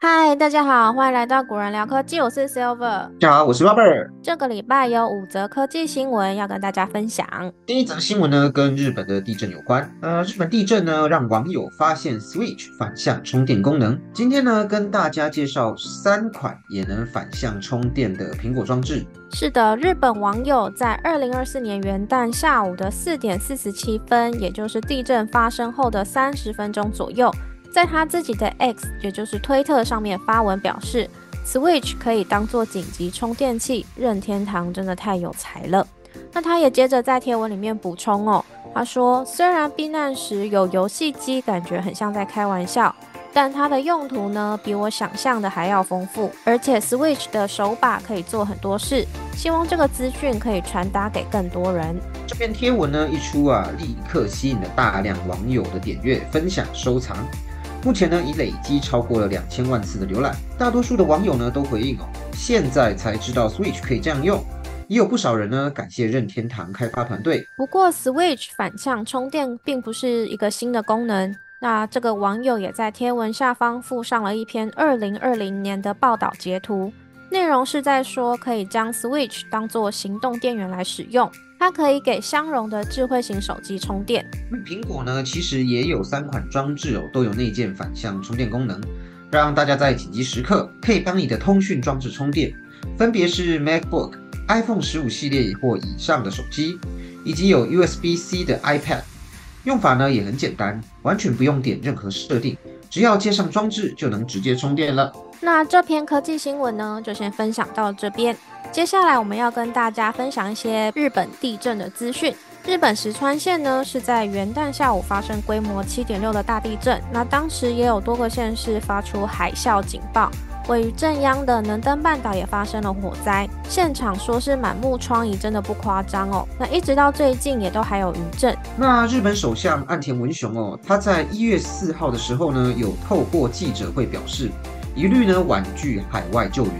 嗨，大家好，欢迎来到古人聊科技，我是 Silver。大家好，我是 Robert。这个礼拜有五则科技新闻要跟大家分享。第一则新闻呢，跟日本的地震有关。呃，日本地震呢，让网友发现 Switch 反向充电功能。今天呢，跟大家介绍三款也能反向充电的苹果装置。是的，日本网友在二零二四年元旦下午的四点四十七分，也就是地震发生后的三十分钟左右。在他自己的 X，也就是推特上面发文表示，Switch 可以当做紧急充电器，任天堂真的太有才了。那他也接着在贴文里面补充哦，他说虽然避难时有游戏机，感觉很像在开玩笑，但它的用途呢比我想象的还要丰富，而且 Switch 的手把可以做很多事。希望这个资讯可以传达给更多人。这篇贴文呢一出啊，立刻吸引了大量网友的点阅、分享、收藏。目前呢，已累积超过了两千万次的浏览。大多数的网友呢都回应哦，现在才知道 Switch 可以这样用。也有不少人呢感谢任天堂开发团队。不过 Switch 反向充电并不是一个新的功能。那这个网友也在贴文下方附上了一篇二零二零年的报道截图，内容是在说可以将 Switch 当做行动电源来使用。它可以给相容的智慧型手机充电。苹果呢，其实也有三款装置哦，都有内建反向充电功能，让大家在紧急时刻可以帮你的通讯装置充电。分别是 MacBook、iPhone 十五系列或以上的手机，以及有 USB-C 的 iPad。用法呢也很简单，完全不用点任何设定，只要接上装置就能直接充电了。那这篇科技新闻呢，就先分享到这边。接下来我们要跟大家分享一些日本地震的资讯。日本石川县呢是在元旦下午发生规模七点六的大地震，那当时也有多个县市发出海啸警报。位于正央的能登半岛也发生了火灾，现场说是满目疮痍，真的不夸张哦。那一直到最近也都还有余震。那日本首相岸田文雄哦，他在一月四号的时候呢，有透过记者会表示，一律呢婉拒海外救援。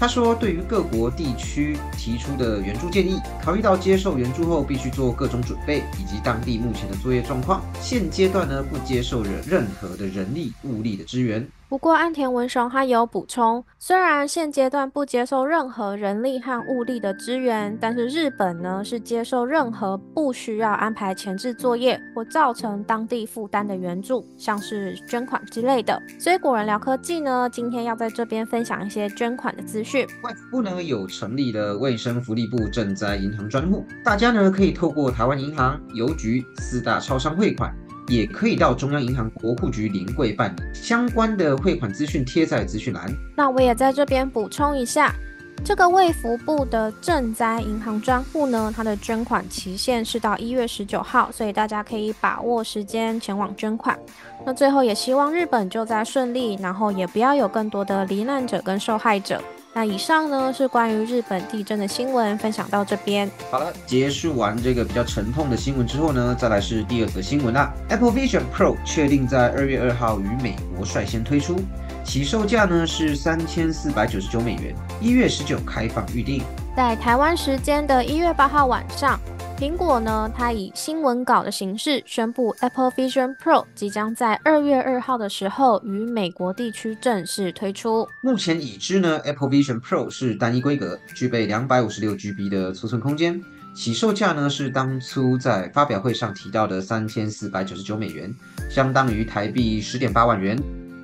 他说，对于各国地区提出的援助建议，考虑到接受援助后必须做各种准备，以及当地目前的作业状况，现阶段呢不接受任何的人力物力的支援。不过，岸田文雄他有补充，虽然现阶段不接受任何人力和物力的支援，但是日本呢是接受任何不需要安排前置作业或造成当地负担的援助，像是捐款之类的。所以，果然聊科技呢，今天要在这边分享一些捐款的资讯。外交部呢有成立的卫生福利部赈灾银行专户，大家呢可以透过台湾银行、邮局四大超商汇款。也可以到中央银行国库局临柜办理相关的汇款资讯，贴在资讯栏。那我也在这边补充一下，这个卫福部的赈灾银行专户呢，它的捐款期限是到一月十九号，所以大家可以把握时间前往捐款。那最后也希望日本救灾顺利，然后也不要有更多的罹难者跟受害者。那以上呢是关于日本地震的新闻，分享到这边。好了，结束完这个比较沉痛的新闻之后呢，再来是第二则新闻啦。Apple Vision Pro 确定在二月二号于美国率先推出，起售价呢是三千四百九十九美元，一月十九开放预定。在台湾时间的一月八号晚上。苹果呢，它以新闻稿的形式宣布，Apple Vision Pro 即将在二月二号的时候于美国地区正式推出。目前已知呢，Apple Vision Pro 是单一规格，具备两百五十六 GB 的储存空间，起售价呢是当初在发表会上提到的三千四百九十九美元，相当于台币十点八万元。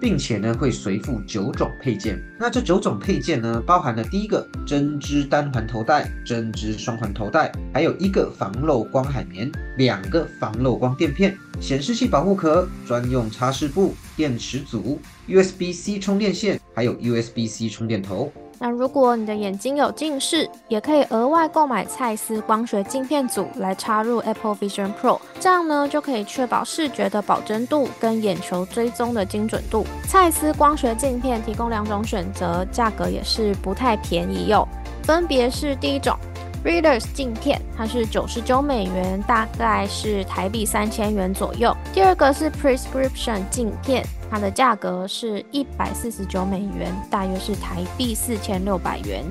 并且呢，会随附九种配件。那这九种配件呢，包含了第一个针织单环头带、针织双环头带，还有一个防漏光海绵、两个防漏光垫片、显示器保护壳、专用擦拭布、电池组、USB-C 充电线，还有 USB-C 充电头。那如果你的眼睛有近视，也可以额外购买蔡司光学镜片组来插入 Apple Vision Pro，这样呢就可以确保视觉的保真度跟眼球追踪的精准度。蔡司光学镜片提供两种选择，价格也是不太便宜哟，分别是第一种 Readers 镜片，它是九十九美元，大概是台币三千元左右；第二个是 Prescription 镜片。它的价格是一百四十九美元，大约是台币四千六百元。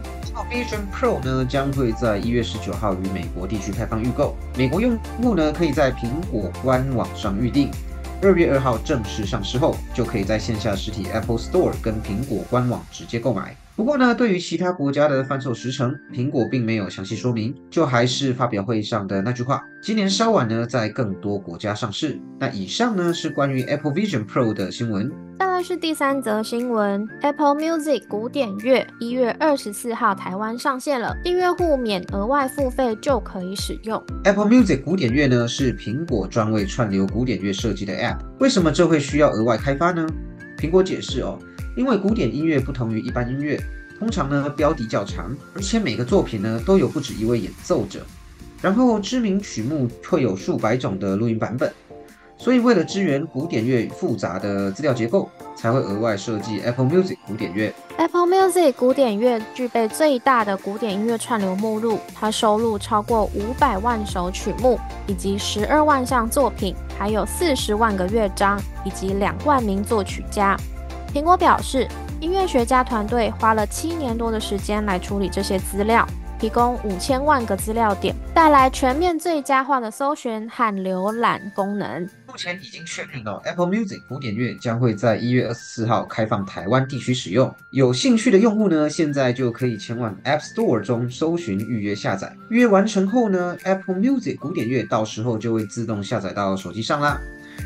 Vision Pro 呢将会在一月十九号于美国地区开放预购，美国用户呢可以在苹果官网上预定。二月二号正式上市后，就可以在线下实体 Apple Store 跟苹果官网直接购买。不过呢，对于其他国家的贩售时程，苹果并没有详细说明，就还是发表会上的那句话，今年稍晚呢，在更多国家上市。那以上呢是关于 Apple Vision Pro 的新闻。再来是第三则新闻，Apple Music 古典乐一月二十四号台湾上线了，订阅户免额外付费就可以使用。Apple Music 古典乐呢是苹果专为串流古典乐设计的 App，为什么这会需要额外开发呢？苹果解释哦。因为古典音乐不同于一般音乐，通常呢标题较长，而且每个作品呢都有不止一位演奏者，然后知名曲目会有数百种的录音版本，所以为了支援古典乐复杂的资料结构，才会额外设计 Apple Music 古典乐。Apple Music 古典乐具备最大的古典音乐串流目录，它收录超过五百万首曲目，以及十二万项作品，还有四十万个乐章，以及两万名作曲家。苹果表示，音乐学家团队花了七年多的时间来处理这些资料，提供五千万个资料点，带来全面最佳化的搜寻和浏览功能。目前已经确定到，Apple Music 古典乐将会在一月二十四号开放台湾地区使用。有兴趣的用户呢，现在就可以前往 App Store 中搜寻预约下载。预约完成后呢，Apple Music 古典乐到时候就会自动下载到手机上啦。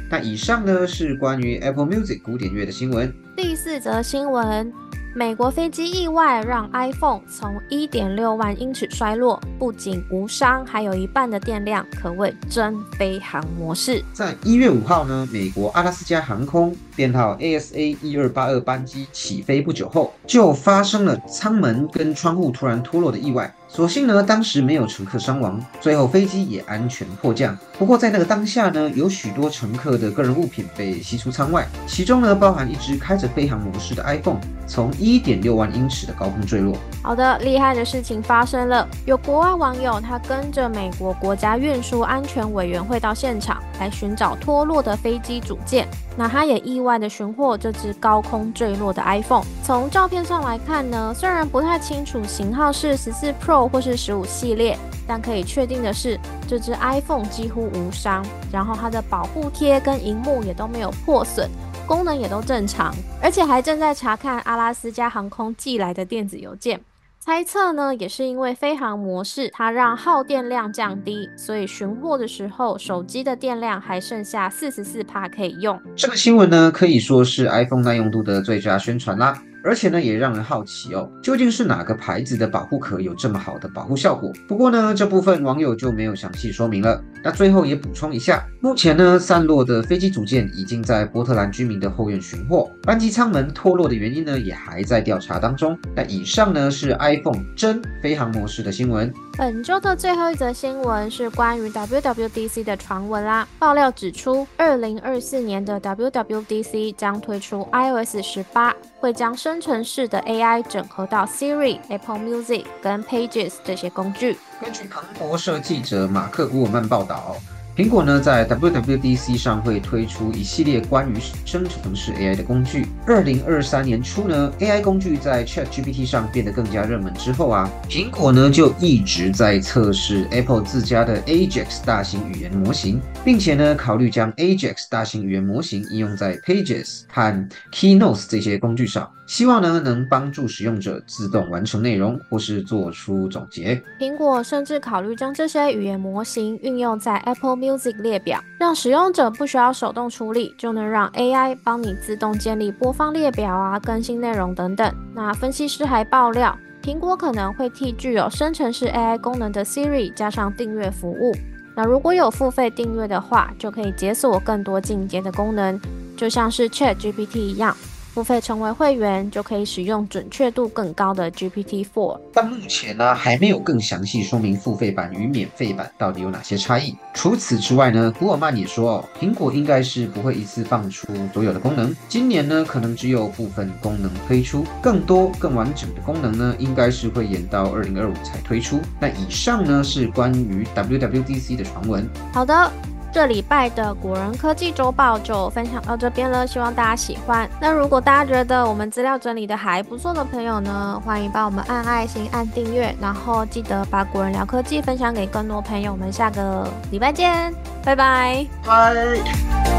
那以上呢是关于 Apple Music 古典乐的新闻。第四则新闻：美国飞机意外让 iPhone 从1.6万英尺摔落，不仅无伤，还有一半的电量，可谓真飞行模式。在一月五号呢，美国阿拉斯加航空编号 ASA 一二八二班机起飞不久后，就发生了舱门跟窗户突然脱落的意外。所幸呢，当时没有乘客伤亡，最后飞机也安全迫降。不过在那个当下呢，有许多乘客的个人物品被吸出舱外，其中呢包含一只开着飞行模式的 iPhone，从一点六万英尺的高空坠落。好的，厉害的事情发生了，有国外网友他跟着美国国家运输安全委员会到现场来寻找脱落的飞机组件。那他也意外的寻获这只高空坠落的 iPhone。从照片上来看呢，虽然不太清楚型号是十四 Pro 或是十五系列，但可以确定的是，这只 iPhone 几乎无伤，然后它的保护贴跟荧幕也都没有破损，功能也都正常，而且还正在查看阿拉斯加航空寄来的电子邮件。猜测呢，也是因为飞行模式它让耗电量降低，所以寻货的时候手机的电量还剩下四十四帕可以用。这个新闻呢，可以说是 iPhone 耐用度的最佳宣传啦。而且呢，也让人好奇哦，究竟是哪个牌子的保护壳有这么好的保护效果？不过呢，这部分网友就没有详细说明了。那最后也补充一下，目前呢，散落的飞机组件已经在波特兰居民的后院寻获，班机舱门脱落的原因呢，也还在调查当中。那以上呢是 iPhone 真飞行模式的新闻。本周的最后一则新闻是关于 WWDC 的传闻啦。爆料指出，二零二四年的 WWDC 将推出 iOS 十八，会将生成式的 AI 整合到 Siri、Apple Music 跟 Pages 这些工具。根据彭博社记者马克·古尔曼报道。苹果呢，在 WWDC 上会推出一系列关于生成式 AI 的工具。二零二三年初呢，AI 工具在 ChatGPT 上变得更加热门之后啊，苹果呢就一直在测试 Apple 自家的 Ajax 大型语言模型，并且呢考虑将 Ajax 大型语言模型应用在 Pages 和 Keynotes 这些工具上。希望呢能帮助使用者自动完成内容或是做出总结。苹果甚至考虑将这些语言模型运用在 Apple Music 列表，让使用者不需要手动处理，就能让 AI 帮你自动建立播放列表啊、更新内容等等。那分析师还爆料，苹果可能会替具有生成式 AI 功能的 Siri 加上订阅服务。那如果有付费订阅的话，就可以解锁更多进阶的功能，就像是 ChatGPT 一样。付费成为会员，就可以使用准确度更高的 GPT-4。但目前呢，还没有更详细说明付费版与免费版到底有哪些差异。除此之外呢，古尔曼也说，苹果应该是不会一次放出所有的功能。今年呢，可能只有部分功能推出，更多更完整的功能呢，应该是会延到二零二五才推出。那以上呢，是关于 WWDC 的传闻。好的。这礼拜的古人科技周报就分享到这边了，希望大家喜欢。那如果大家觉得我们资料整理的还不错的朋友呢，欢迎帮我们按爱心、按订阅，然后记得把古人聊科技分享给更多朋友。们下个礼拜见，拜拜，拜。